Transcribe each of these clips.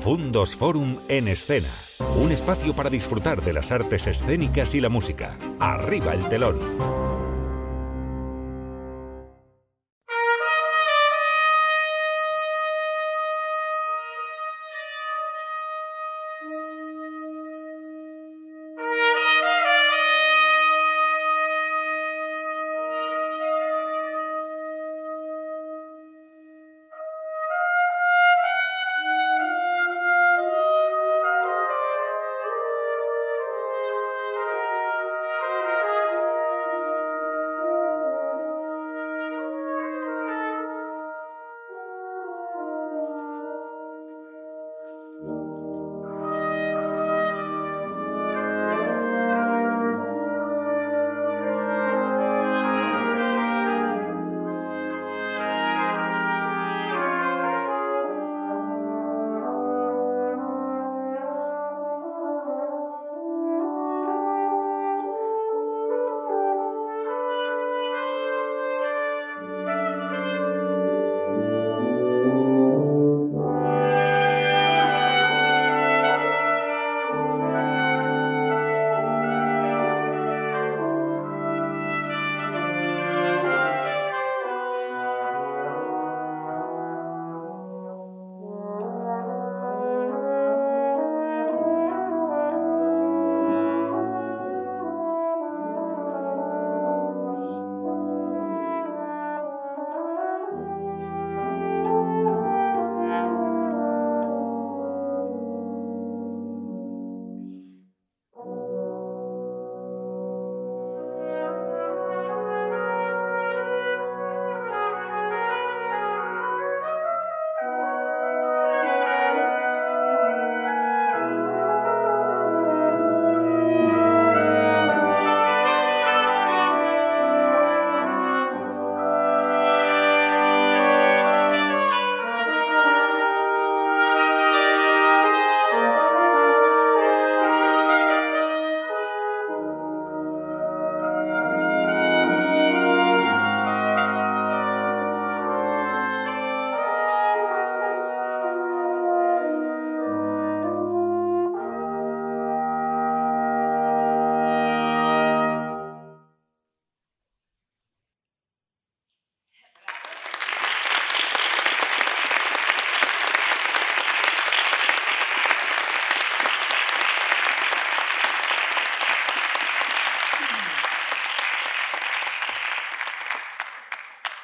Fundos Forum en escena. Un espacio para disfrutar de las artes escénicas y la música. Arriba el telón.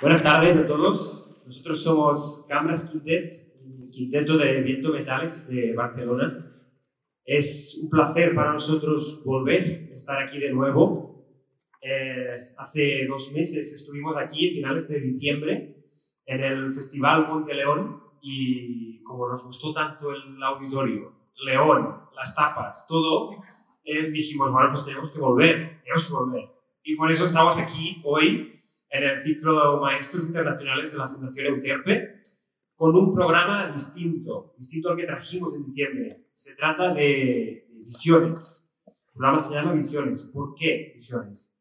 Buenas tardes a todos. Nosotros somos Cámaras Quintet, un quinteto de viento metales de Barcelona. Es un placer para nosotros volver, estar aquí de nuevo. Eh, hace dos meses estuvimos aquí, finales de diciembre, en el Festival Monte León y como nos gustó tanto el auditorio, León, las tapas, todo, eh, dijimos, bueno, pues tenemos que volver, tenemos que volver. Y por eso estamos aquí hoy en el ciclo Maestros Internacionales de la Fundación Euterpe, con un programa distinto, distinto al que trajimos en diciembre. Se trata de, visiones. El programa se llama Visiones. ¿Por qué visiones?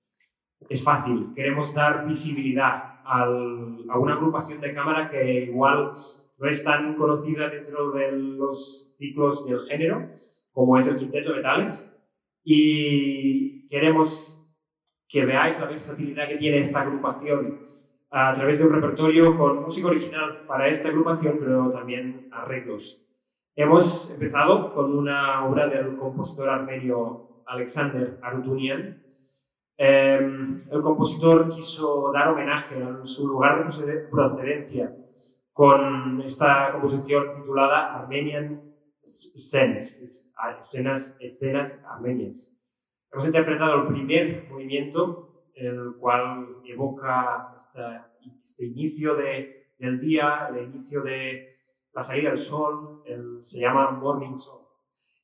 Es fácil, queremos dar visibilidad al, a una agrupación de cámara que igual no es tan conocida dentro de los ciclos del género, como es el Quinteto de Metales, y queremos que veáis la versatilidad que tiene esta agrupación a través de un repertorio con música original para esta agrupación, pero también arreglos. Hemos empezado con una obra del compositor armenio Alexander Arutunian. Em, el compositor quiso dar homenaje a su lugar de procedencia con esta composición titulada Armenian Scenes, escenas, escenas armenias. Hemos interpretado el primer movimiento, el cual evoca este inicio de, del día, el inicio de la salida del sol, se llama Morning Song,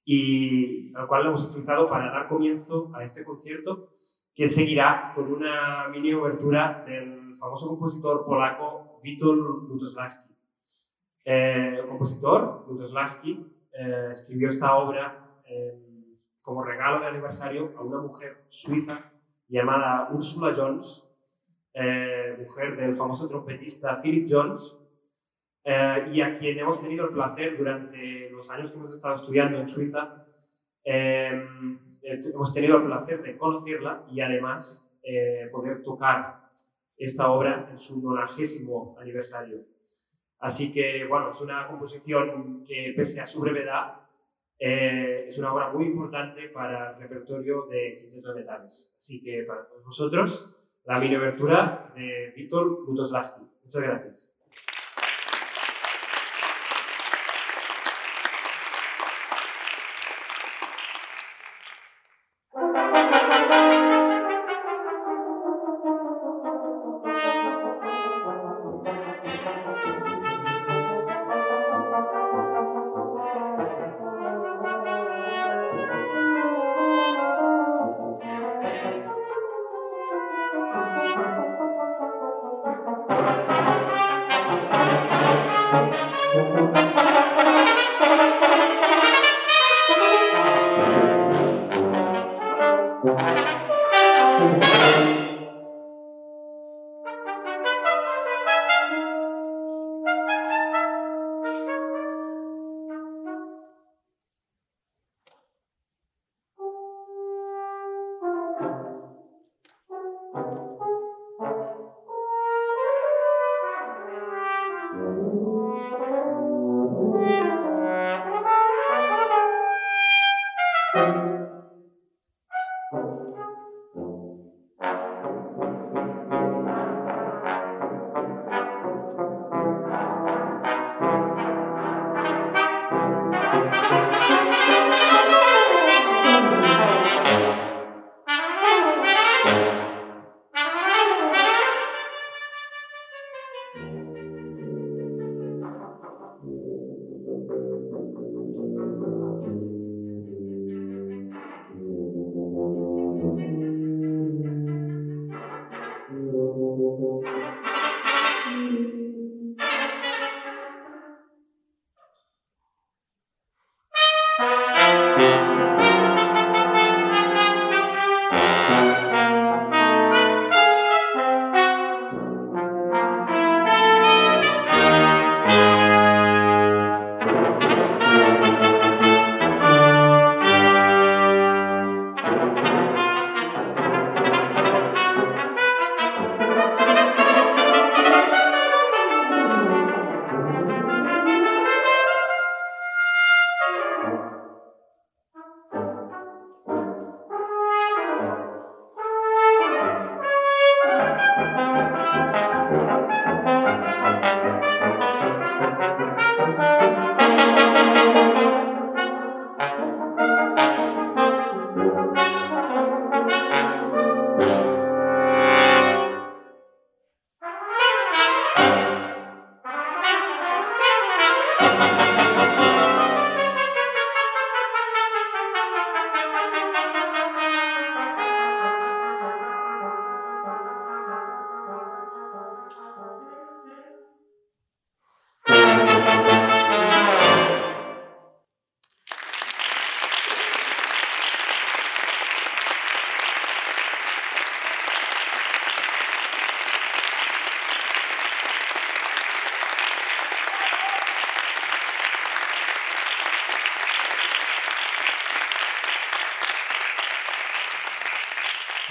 y el cual lo hemos utilizado para dar comienzo a este concierto que seguirá con una mini obertura del famoso compositor polaco Witold Lutosławski. Eh, el compositor Lutosławski eh, escribió esta obra en como regalo de aniversario a una mujer suiza llamada Ursula Jones, eh, mujer del famoso trompetista Philip Jones, eh, y a quien hemos tenido el placer durante los años que hemos estado estudiando en Suiza, eh, hemos tenido el placer de conocerla y además eh, poder tocar esta obra en su 90 aniversario. Así que, bueno, es una composición que, pese a su brevedad, eh, es una obra muy importante para el repertorio de Quinteto de Metales. Así que, para todos vosotros, la mini de Víctor Butoslaski. Muchas gracias.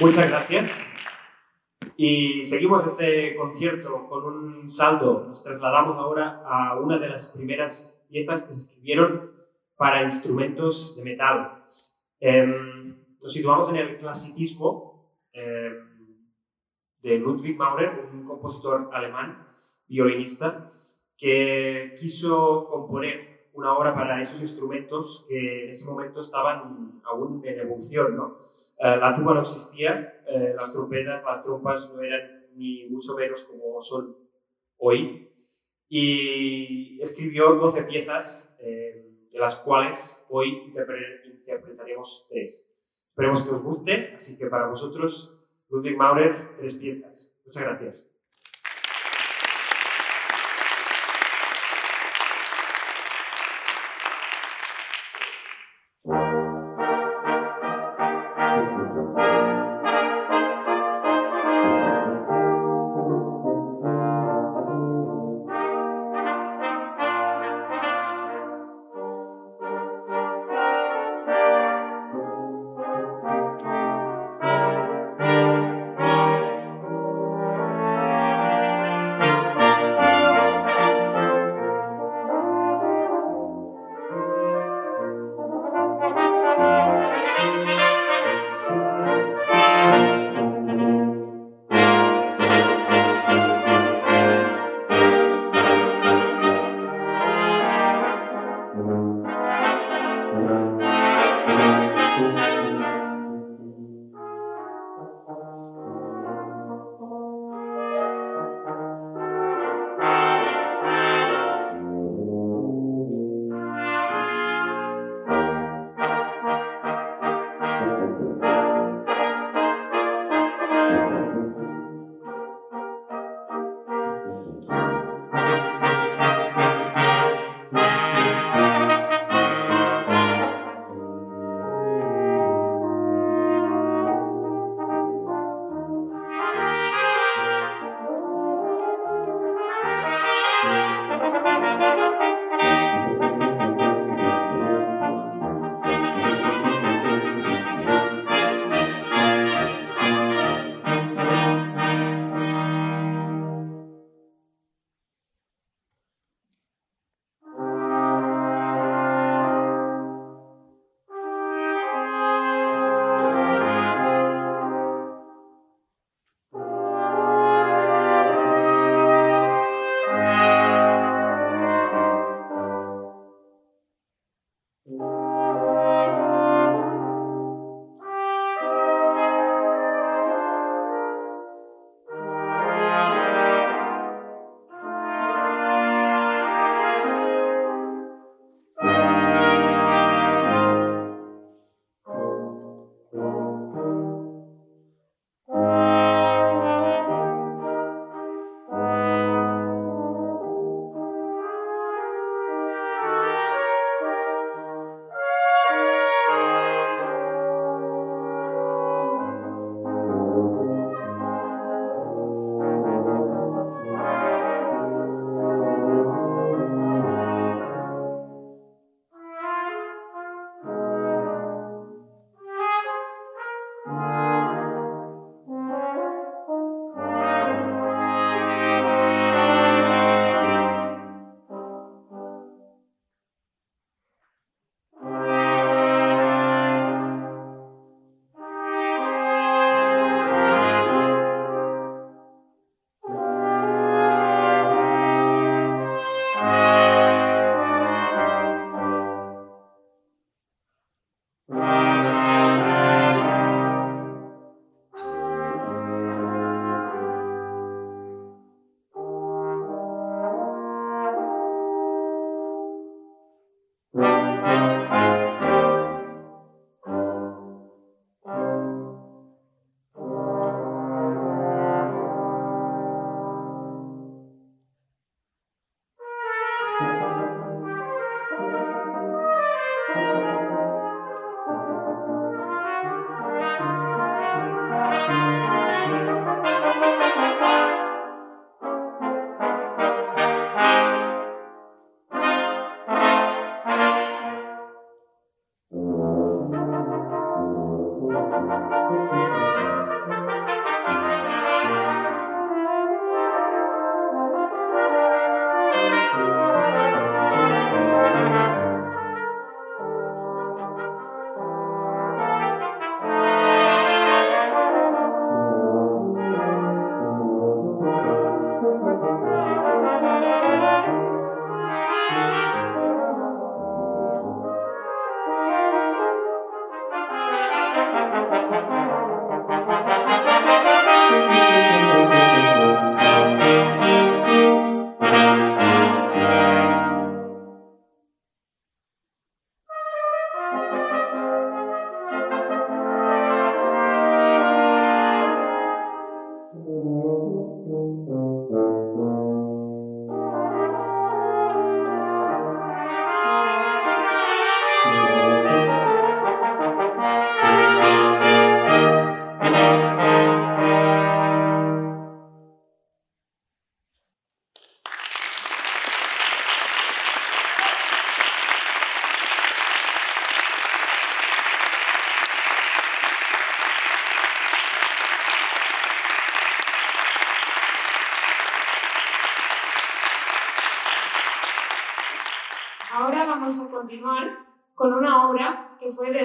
Muchas gracias. Y seguimos este concierto con un saldo. Nos trasladamos ahora a una de las primeras piezas que se escribieron para instrumentos de metal. Em, nos situamos en el clasicismo em, de Ludwig Maurer, un compositor alemán, violinista, que quiso componer una obra para esos instrumentos que en ese momento estaban aún en evolución, ¿no? La tuba no existía, eh, las trompetas, las trompas no eran ni mucho menos como son hoy. Y escribió 12 piezas, eh, de las cuales hoy interpretaremos tres. Esperemos que os guste, así que para vosotros, Ludwig Maurer, tres piezas. Muchas gracias.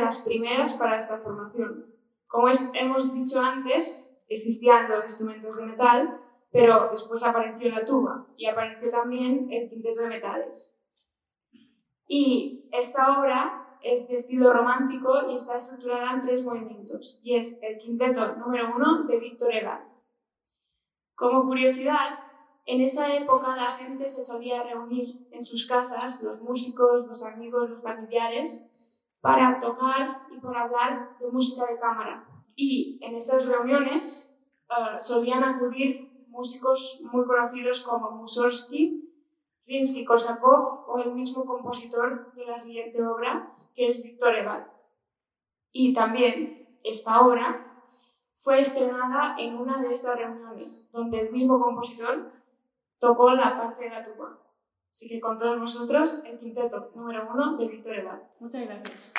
Las primeras para esta formación. Como hemos dicho antes, existían los instrumentos de metal, pero después apareció la tuba y apareció también el quinteto de metales. Y esta obra es de estilo romántico y está estructurada en tres movimientos, y es el quinteto número uno de Víctor Egat. Como curiosidad, en esa época la gente se solía reunir en sus casas, los músicos, los amigos, los familiares, para tocar y para hablar de música de cámara. Y en esas reuniones uh, solían acudir músicos muy conocidos como Mussorgsky, Rimsky-Korsakov o el mismo compositor de la siguiente obra, que es Víctor Evat. Y también esta obra fue estrenada en una de estas reuniones, donde el mismo compositor tocó la parte de la tuba. Así que con todos vosotros, el quinteto número uno de Víctor Evat. Muchas gracias.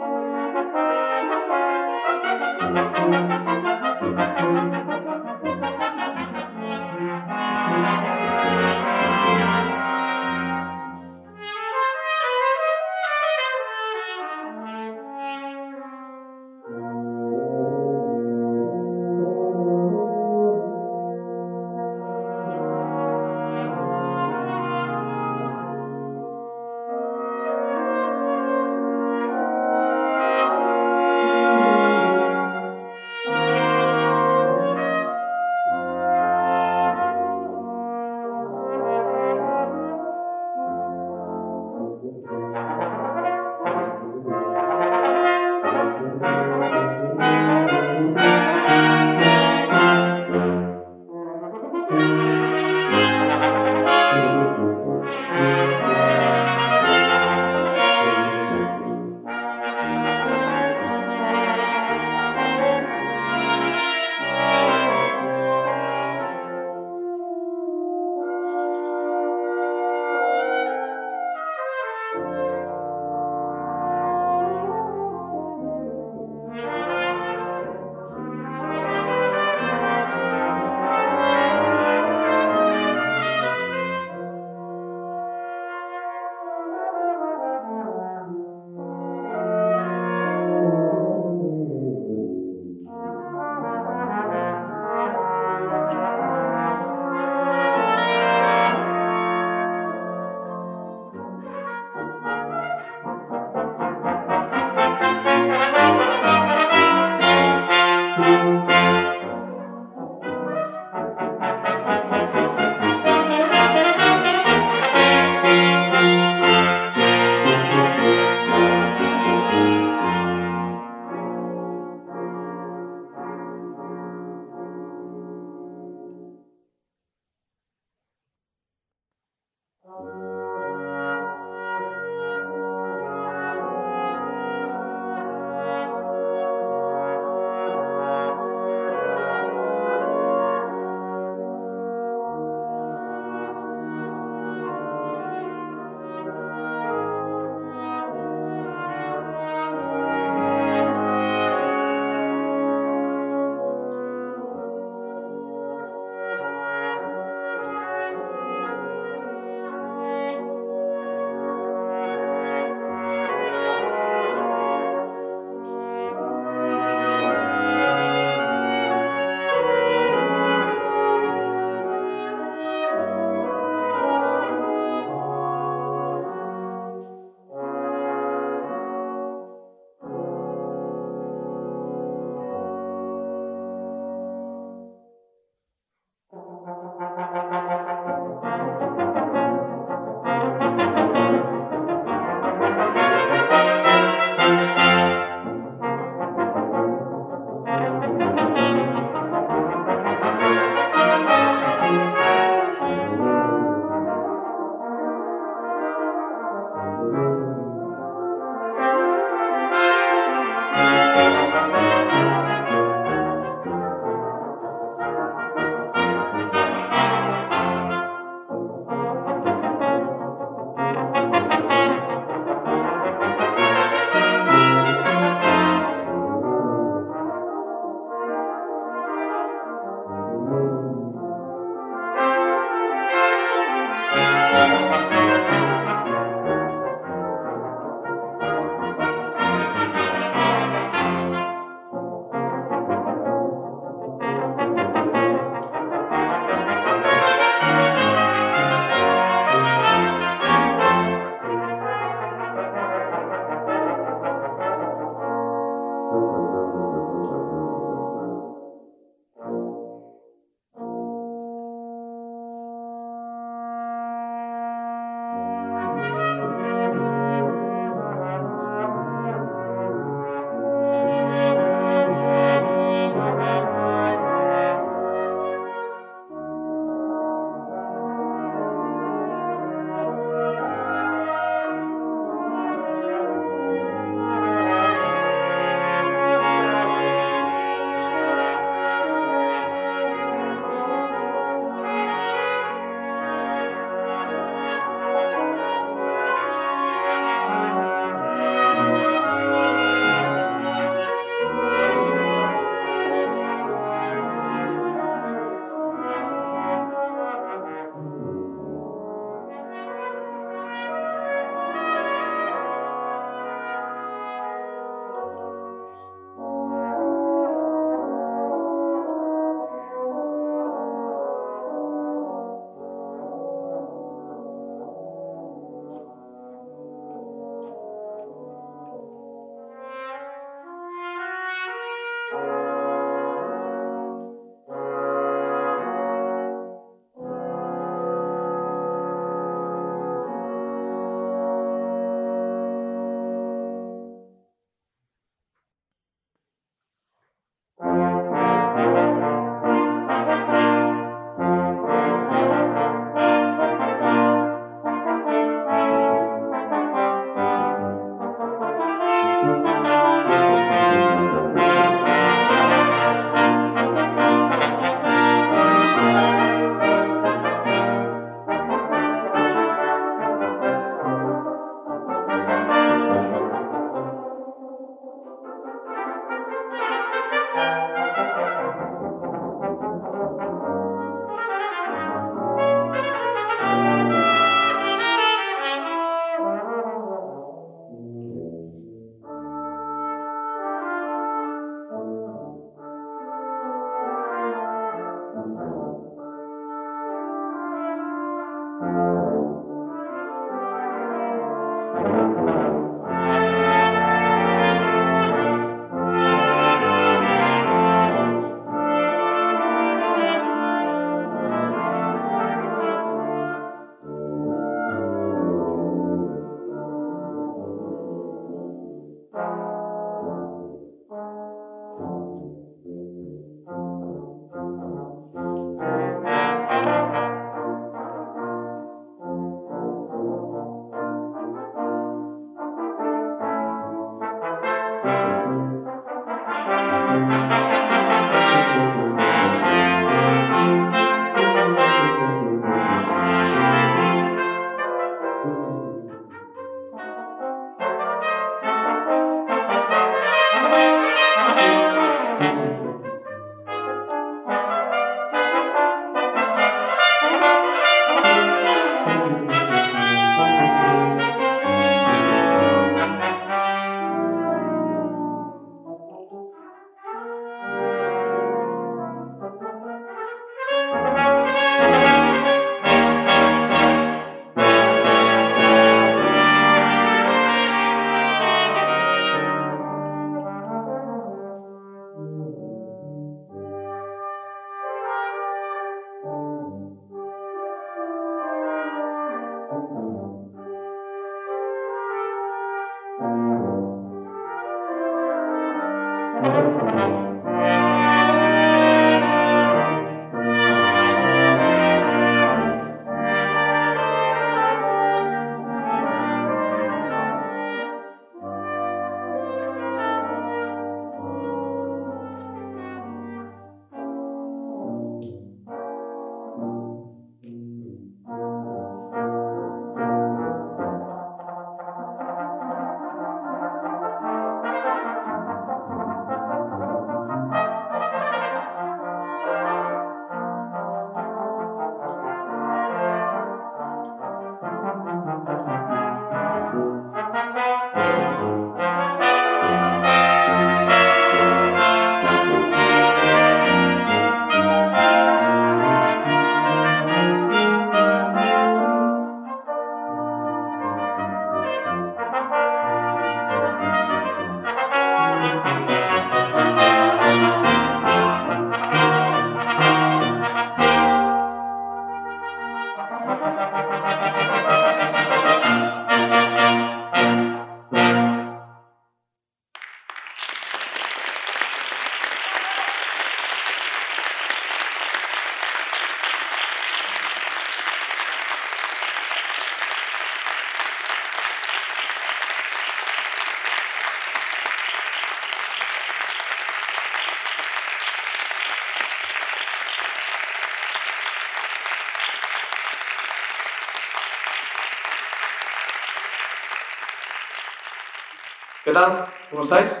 ¿Qué tal? ¿Cómo estáis?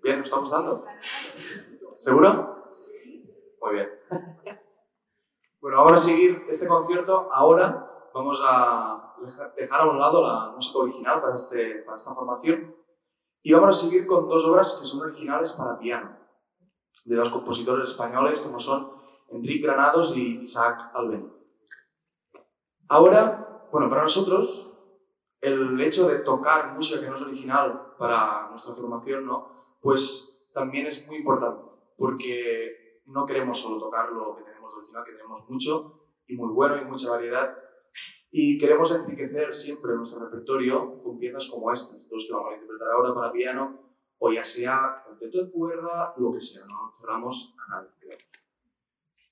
Bien, ¿os está gustando? ¿Seguro? Muy bien. Bueno, vamos a seguir este concierto. Ahora vamos a dejar a un lado la música original para, este, para esta formación y vamos a seguir con dos obras que son originales para piano, de dos compositores españoles como son Enrique Granados y Isaac Albeniz. Ahora, bueno, para nosotros el hecho de tocar música que no es original para nuestra formación, ¿no? Pues también es muy importante, porque no queremos solo tocar lo que tenemos original, que tenemos mucho y muy bueno y mucha variedad, y queremos enriquecer siempre nuestro repertorio con piezas como estas, dos que vamos a interpretar ahora para piano, o ya sea cuarteto de cuerda, lo que sea, no cerramos a nadie.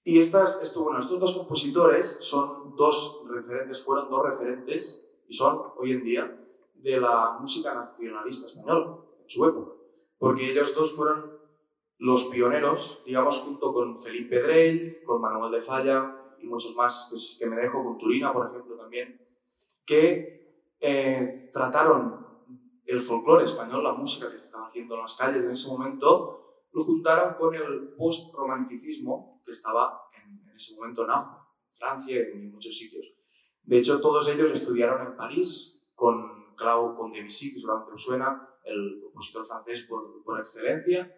Y estas, esto, bueno, estos dos compositores son dos referentes, fueron dos referentes y son hoy en día de la música nacionalista española en su época, porque ellos dos fueron los pioneros, digamos, junto con Felipe Drey, con Manuel de Falla y muchos más pues, que me dejo, con Turina, por ejemplo, también, que eh, trataron el folclore español, la música que se estaba haciendo en las calles en ese momento, lo juntaron con el post-romanticismo que estaba en, en, ese momento en auge, en Francia y en muchos sitios. De hecho, todos ellos estudiaron en París con, Claude con Debussy, que seguramente os suena, el compositor francés por, por excelencia.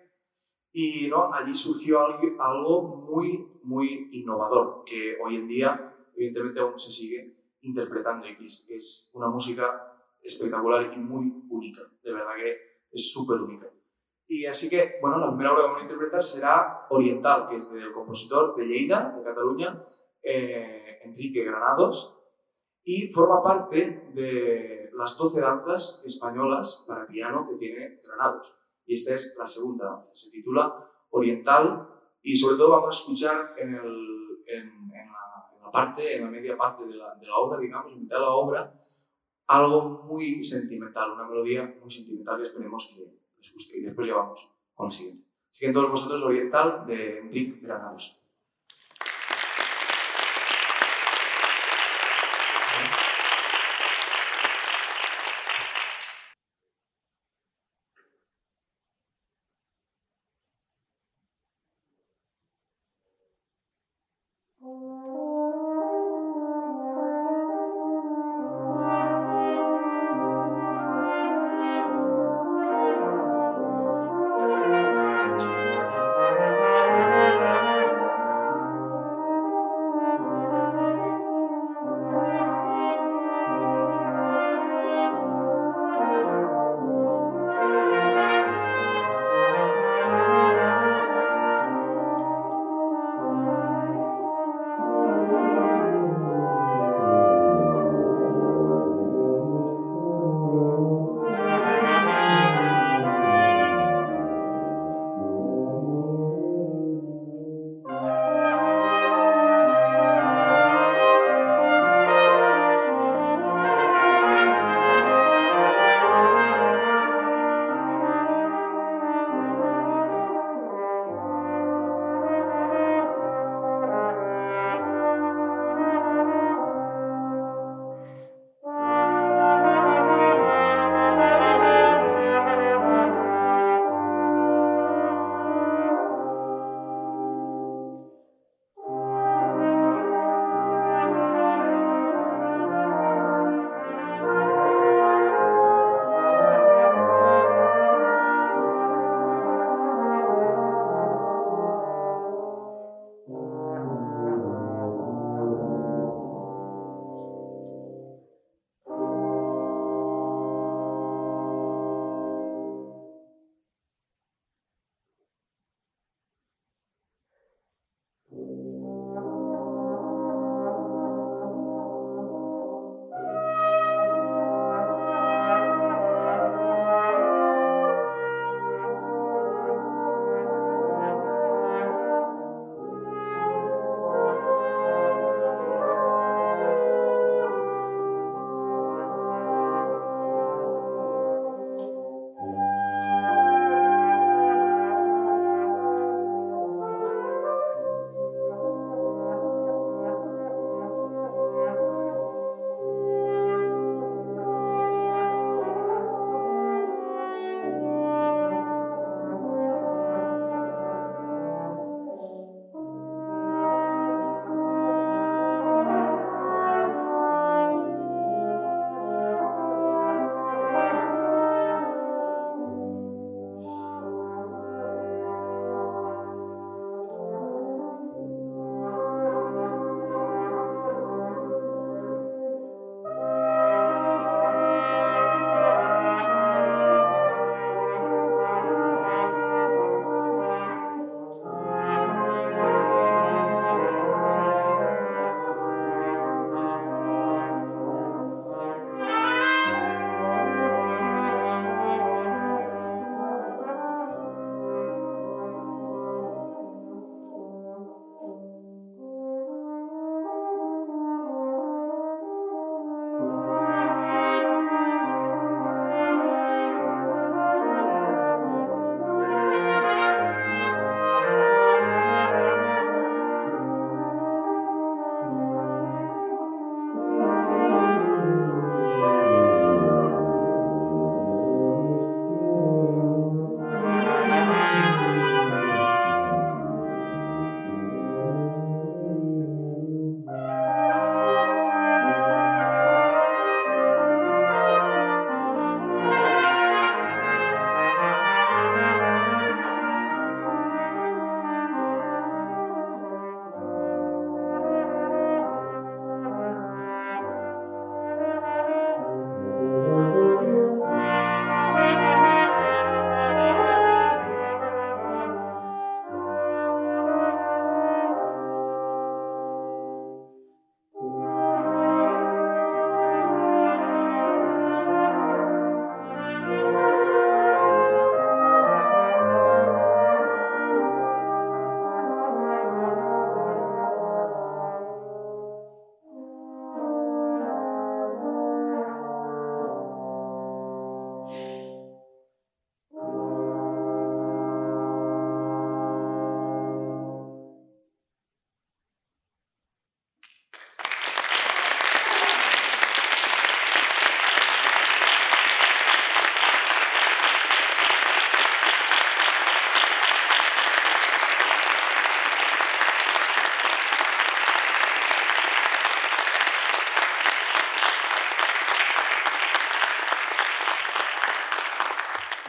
Y ¿no? allí surgió algo, algo muy, muy innovador, que hoy en día, evidentemente, aún se sigue interpretando y es una música espectacular y muy única. De verdad que es súper única. Y así que, bueno, la primera obra que vamos a interpretar será Oriental, que es del compositor de Lleida, de Cataluña, eh, Enrique Granados, y forma parte de las 12 danzas españolas para piano que tiene Granados. Y esta es la segunda danza, se titula Oriental y sobre todo vamos a escuchar en, la, parte, en la media parte de la, obra, digamos, en mitad de la obra, algo muy sentimental, una melodía muy sentimental y esperemos que les guste. Y después llevamos con la siguiente. Así que todos vosotros Oriental de Enrique Granados.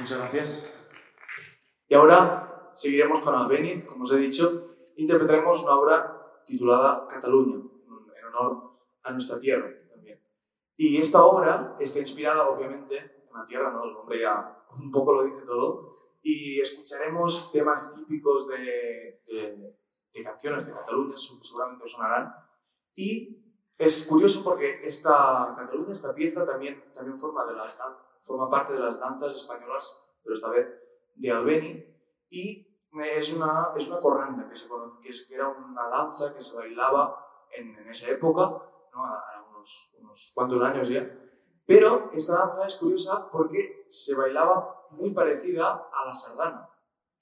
Muchas gracias. Y ahora seguiremos con Albeniz, como os he dicho, interpretaremos una obra titulada Cataluña, en honor a nuestra tierra también. Y esta obra está inspirada, obviamente, en la tierra, ¿no? El nombre ya un poco lo dice todo, y escucharemos temas típicos de, de, canciones de Cataluña, seguramente os sonarán, y es curioso porque esta Cataluña, esta pieza, también, también forma, de las, forma parte de las danzas españolas, pero esta vez de Albeni, y es una, es una corranda que, se conoce, que, era una danza que se bailaba en, en esa época, ¿no? a, unos, unos cuantos años ya, pero esta danza es curiosa porque se bailaba muy parecida a la sardana,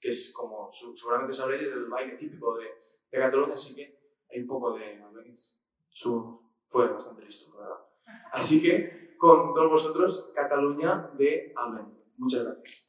que es como seguramente sabréis el baile típico de, de Cataluña, así que hay un poco de. Su, fue bastante listo, verdad. Así que con todos vosotros, Cataluña de Albeniz. Muchas gracias.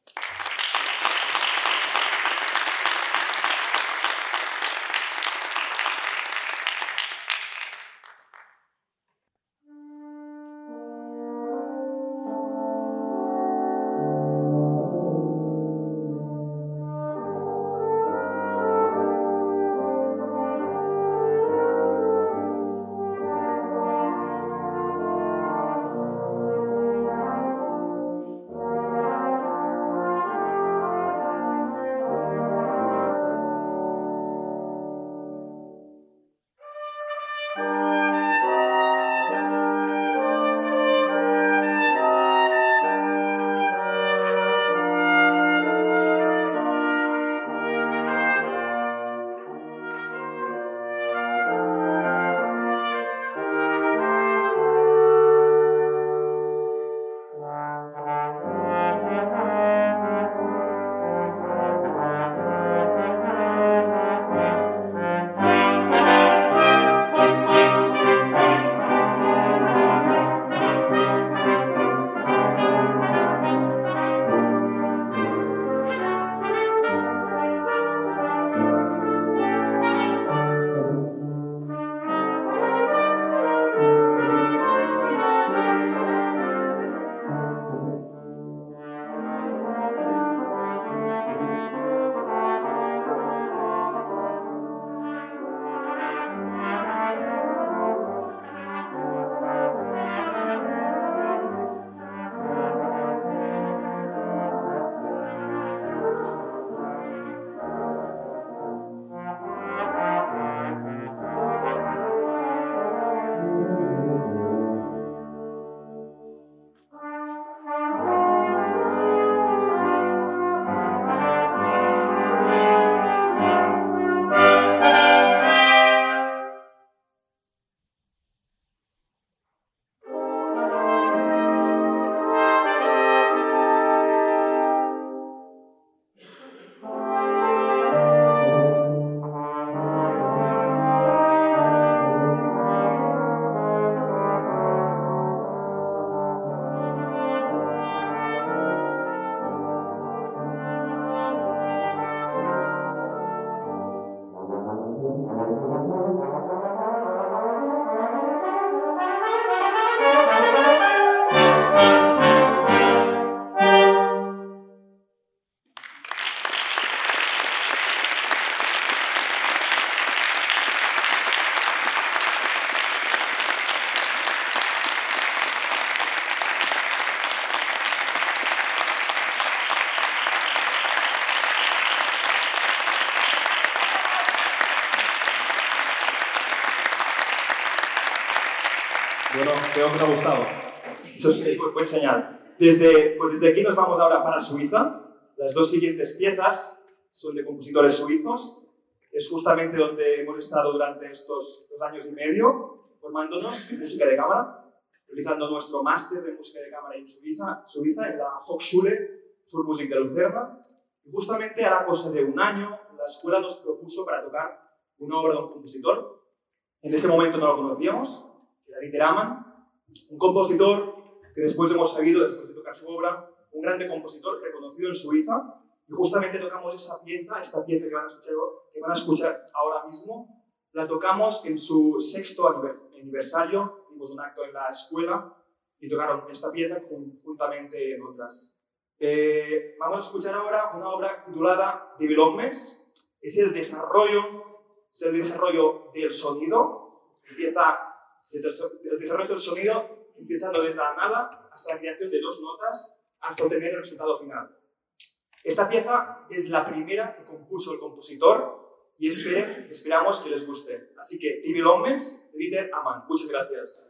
Creo que os ha gustado. Eso es, buen señal. Desde, pues desde aquí nos vamos ahora para Suiza. Las dos siguientes piezas son de compositores suizos. Es justamente donde hemos estado durante estos dos años y medio, formándonos en música de cámara, realizando nuestro máster de música de cámara en Suiza, Suiza en la Hochschule für Musik de Lucerna. Y justamente a la cosa de un año, la escuela nos propuso para tocar una obra de un compositor. En ese momento no lo conocíamos, era Dieter Amann, un compositor que después hemos sabido, después de tocar su obra, un grande compositor reconocido en Suiza, y justamente tocamos esa pieza, esta pieza que van a escuchar, ahora mismo, la tocamos en su sexto aniversario, hicimos un acto en la escuela y tocaron esta pieza juntamente en otras, Eh, vamos a escuchar ahora una obra titulada Developments. Es el desarrollo, es el desarrollo del sonido. Empieza desde el, desarrollo del sonido, empezando desde la nada hasta la creación de dos notas hasta obtener el resultado final. Esta pieza es la primera que compuso el compositor y esperen, esperamos que les guste. Así que, Developments de Dieter Amann. Muchas gracias.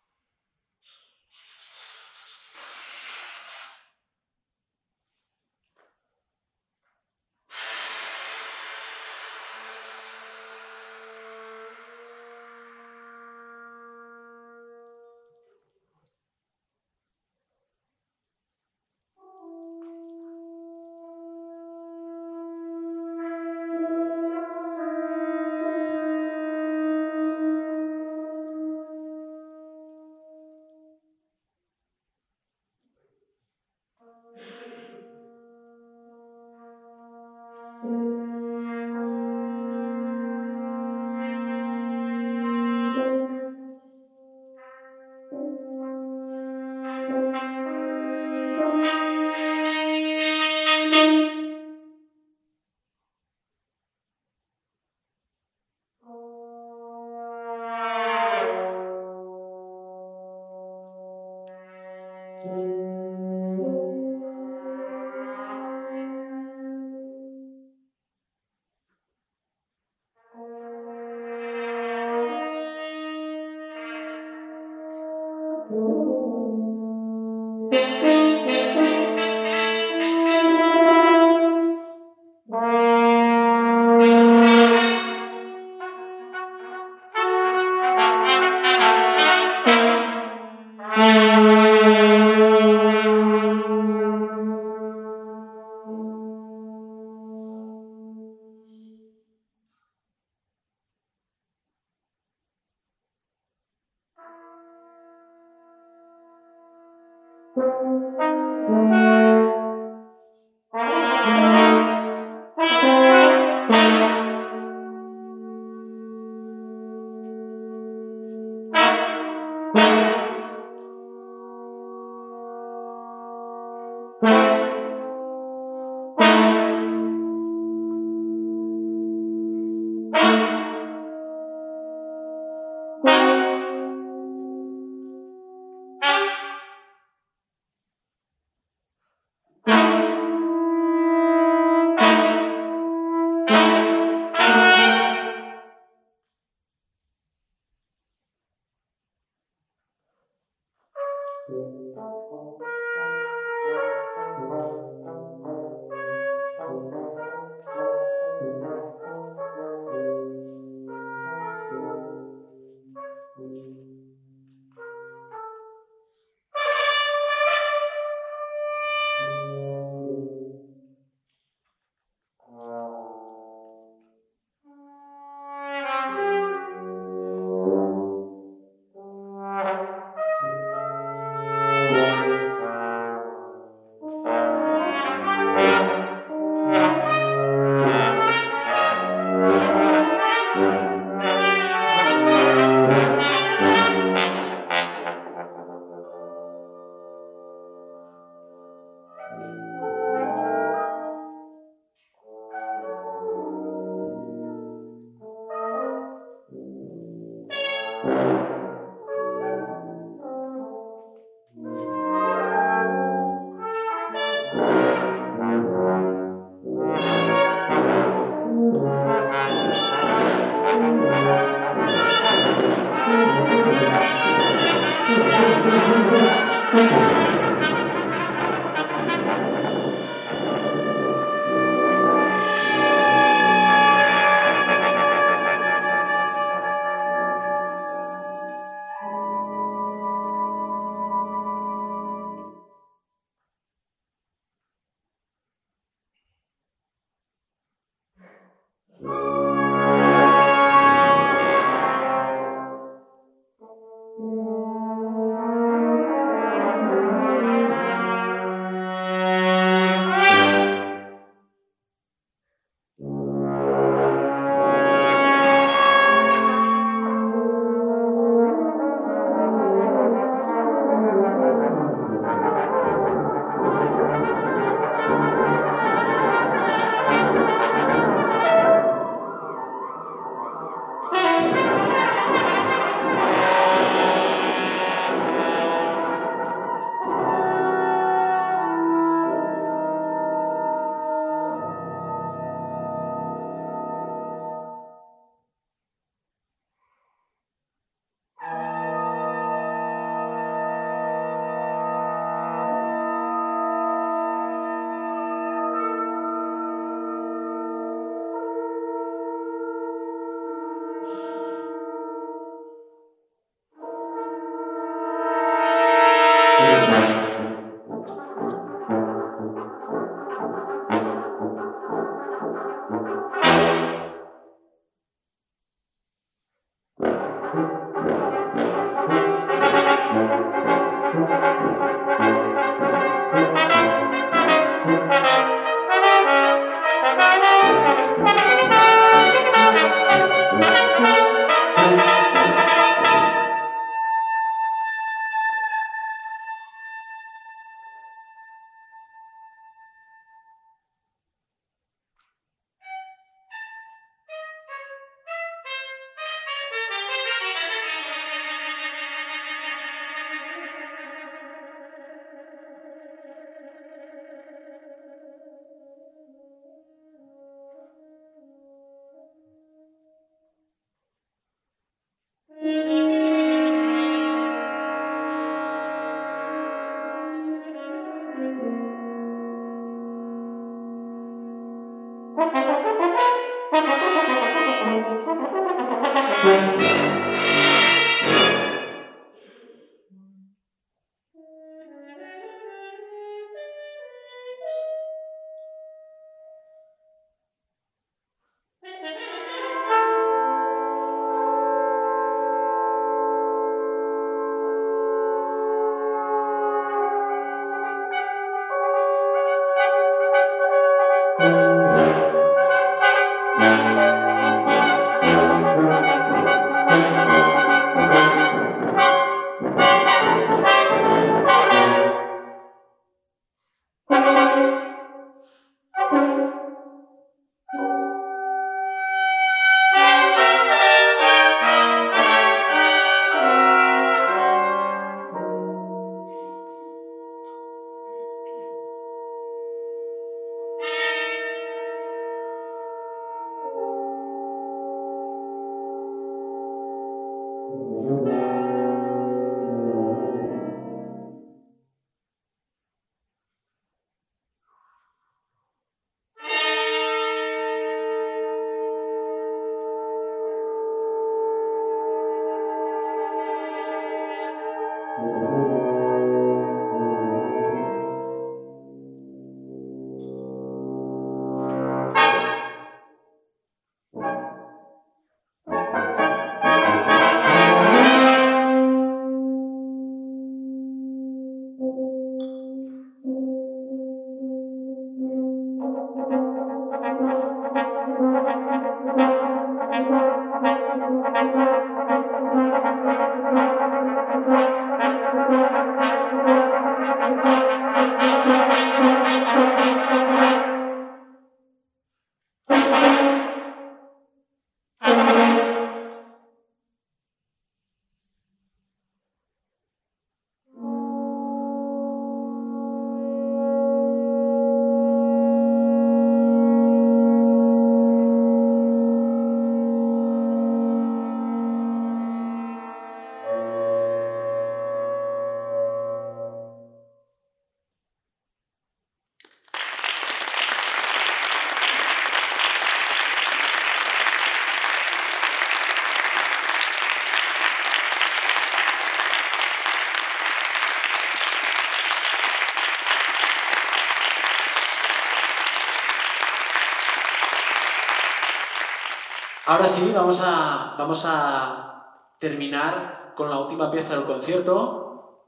Ahora sí, vamos a, vamos a terminar con la última pieza del concierto.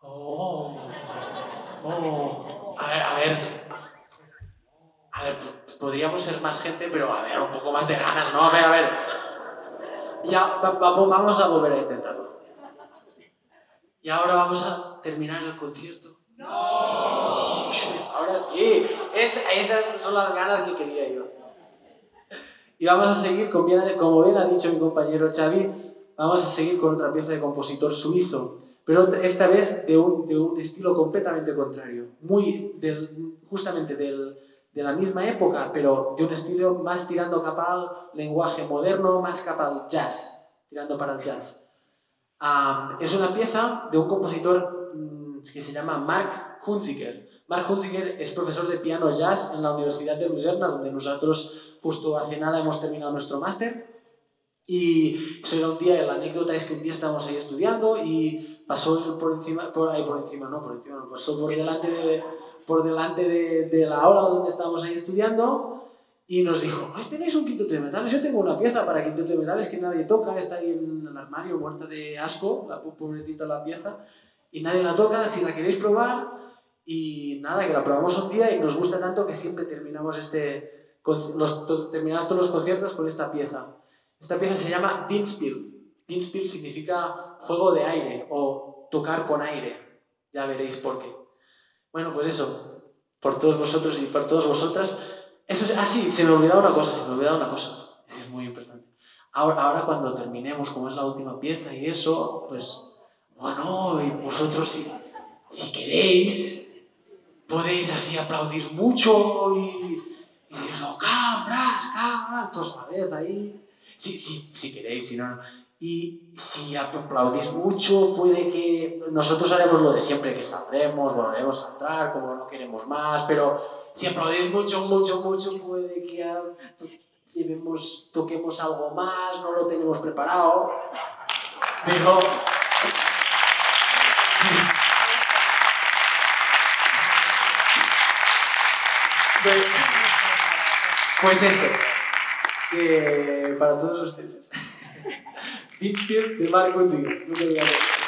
Oh, oh. A ver, a ver. A ver, podríamos ser más gente, pero a ver, un poco más de ganas, ¿no? A ver, a ver. Ya, vamos a volver a intentarlo. Y ahora vamos a terminar el concierto. ¡No! ahora sí, esas son las ganas que quería. Y vamos a seguir, con bien, como bien ha dicho mi compañero Xavi, vamos a seguir con otra pieza de compositor suizo, pero esta vez de un, de un estilo completamente contrario, muy del, justamente del, de la misma época, pero de un estilo más tirando capa al lenguaje moderno, más capa al jazz, tirando para el jazz. es una pieza de un compositor mm, que se llama Mark Hunziker. Mark Hunziker es profesor de piano jazz en la Universidad de Lucerna, donde nosotros Justo hace nada hemos terminado nuestro máster y eso era un día, la anécdota es que un día estábamos ahí estudiando y pasó por encima, por ahí por encima, no, por encima, pasó por delante de, por delante de, de la aula donde estábamos ahí estudiando y nos dijo, ¿tenéis un quinteto de metales? Yo tengo una pieza para quinteto de metales que nadie toca, está ahí en el armario muerta de asco, la pobrecita la pieza, y nadie la toca, si la queréis probar, y nada, que la probamos un día y nos gusta tanto que siempre terminamos este, los, terminamos todos los conciertos con esta pieza. Esta pieza se llama Dinspiel. Dinspiel significa juego de aire o tocar con aire. Ya veréis por qué. Bueno, pues eso, por todos vosotros y por todas vosotras. Eso es, ah, sí, se me olvidaba una cosa, se me olvidaba una cosa. Eso es muy importante. Ahora, ahora cuando terminemos, como es la última pieza y eso, pues, bueno, y vosotros si, si queréis, podéis así aplaudir mucho y y dices, oh, cabras, cabras, todos a la vez ahí. Sí, sí, si queréis, si no. Y si aplaudís mucho, puede que nosotros haremos lo de siempre, que saldremos, volveremos a entrar, como no queremos más, pero si aplaudís mucho, mucho, mucho, puede que llevemos, toquemos algo más, no lo tenemos preparado. Pero. Pues eso, que para todos ustedes. Pitchfield de Chico. Muchas gracias.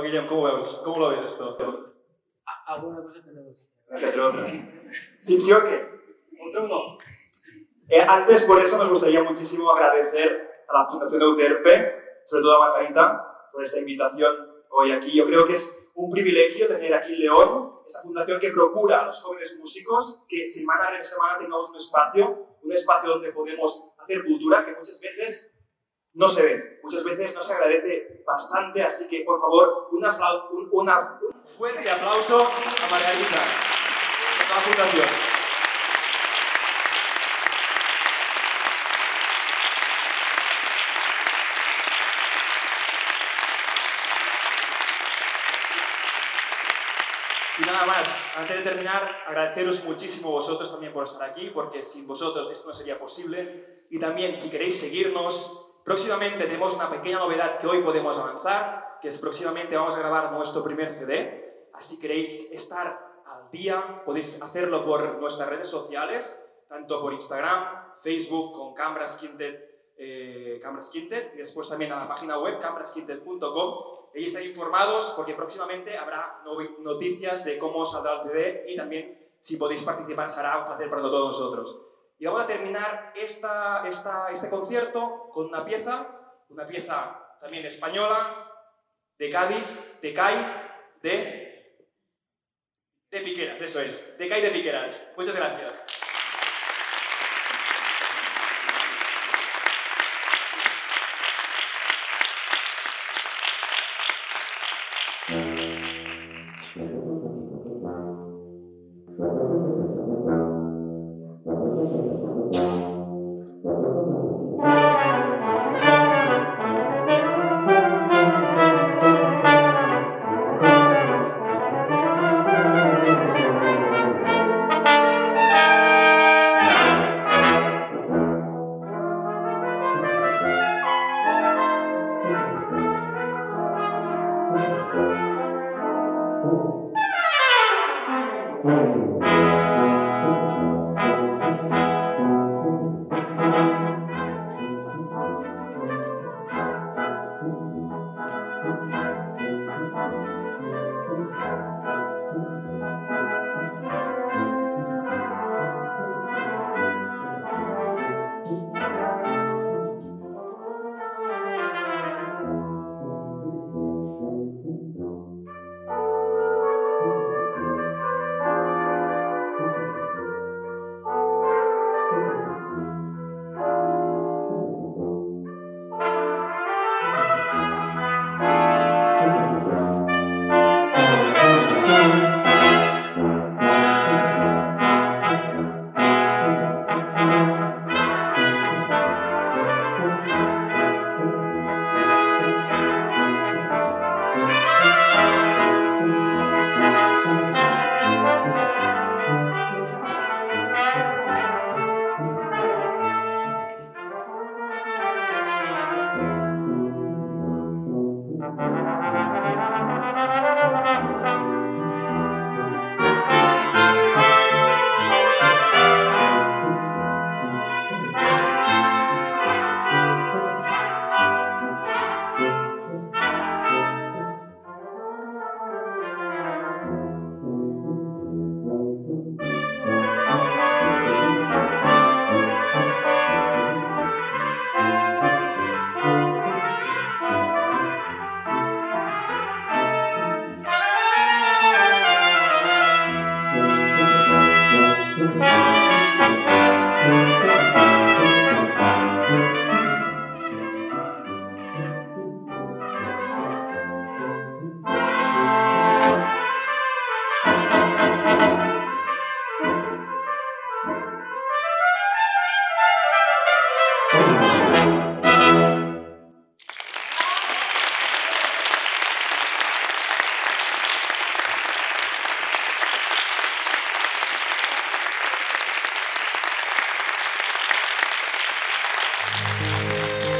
Bueno, Guillem, ¿cómo, ves? ¿cómo lo ves esto? Alguna cosa tenemos. ¿Sí, sí o qué? ¿Otro no? Eh, antes, por eso, nos gustaría muchísimo agradecer a la Fundación de UTRP, sobre todo a Margarita, por esta invitación hoy aquí. Yo creo que es un privilegio tener aquí en León esta fundación que procura a los jóvenes músicos que semana a semana tengamos un espacio, un espacio donde podemos hacer cultura que muchas veces no se ve, muchas veces no se agradece bastante, así que por favor, un, una, un fuerte aplauso a Margarita, a la fundación. Y nada más, antes de terminar, agradeceros muchísimo vosotros también por estar aquí, porque sin vosotros esto no sería posible. Y también, si queréis seguirnos, próximamente tenemos una pequeña novedad que hoy podemos avanzar, que es próximamente vamos a grabar nuestro primer CD. Así queréis estar al día, podéis hacerlo por nuestras redes sociales, tanto por Instagram, Facebook con Cambras Quintet, eh, y después también a la página web cambrasquintet.com y estar informados porque próximamente habrá noticias de cómo saldrá el CD y también si podéis participar será un placer para todos nosotros. Y vamos a terminar esta, este concierto con una pieza, una pieza también española, de Cádiz, de CAI, de, de Piqueras, eso es, de CAI de Piqueras. Muchas gracias.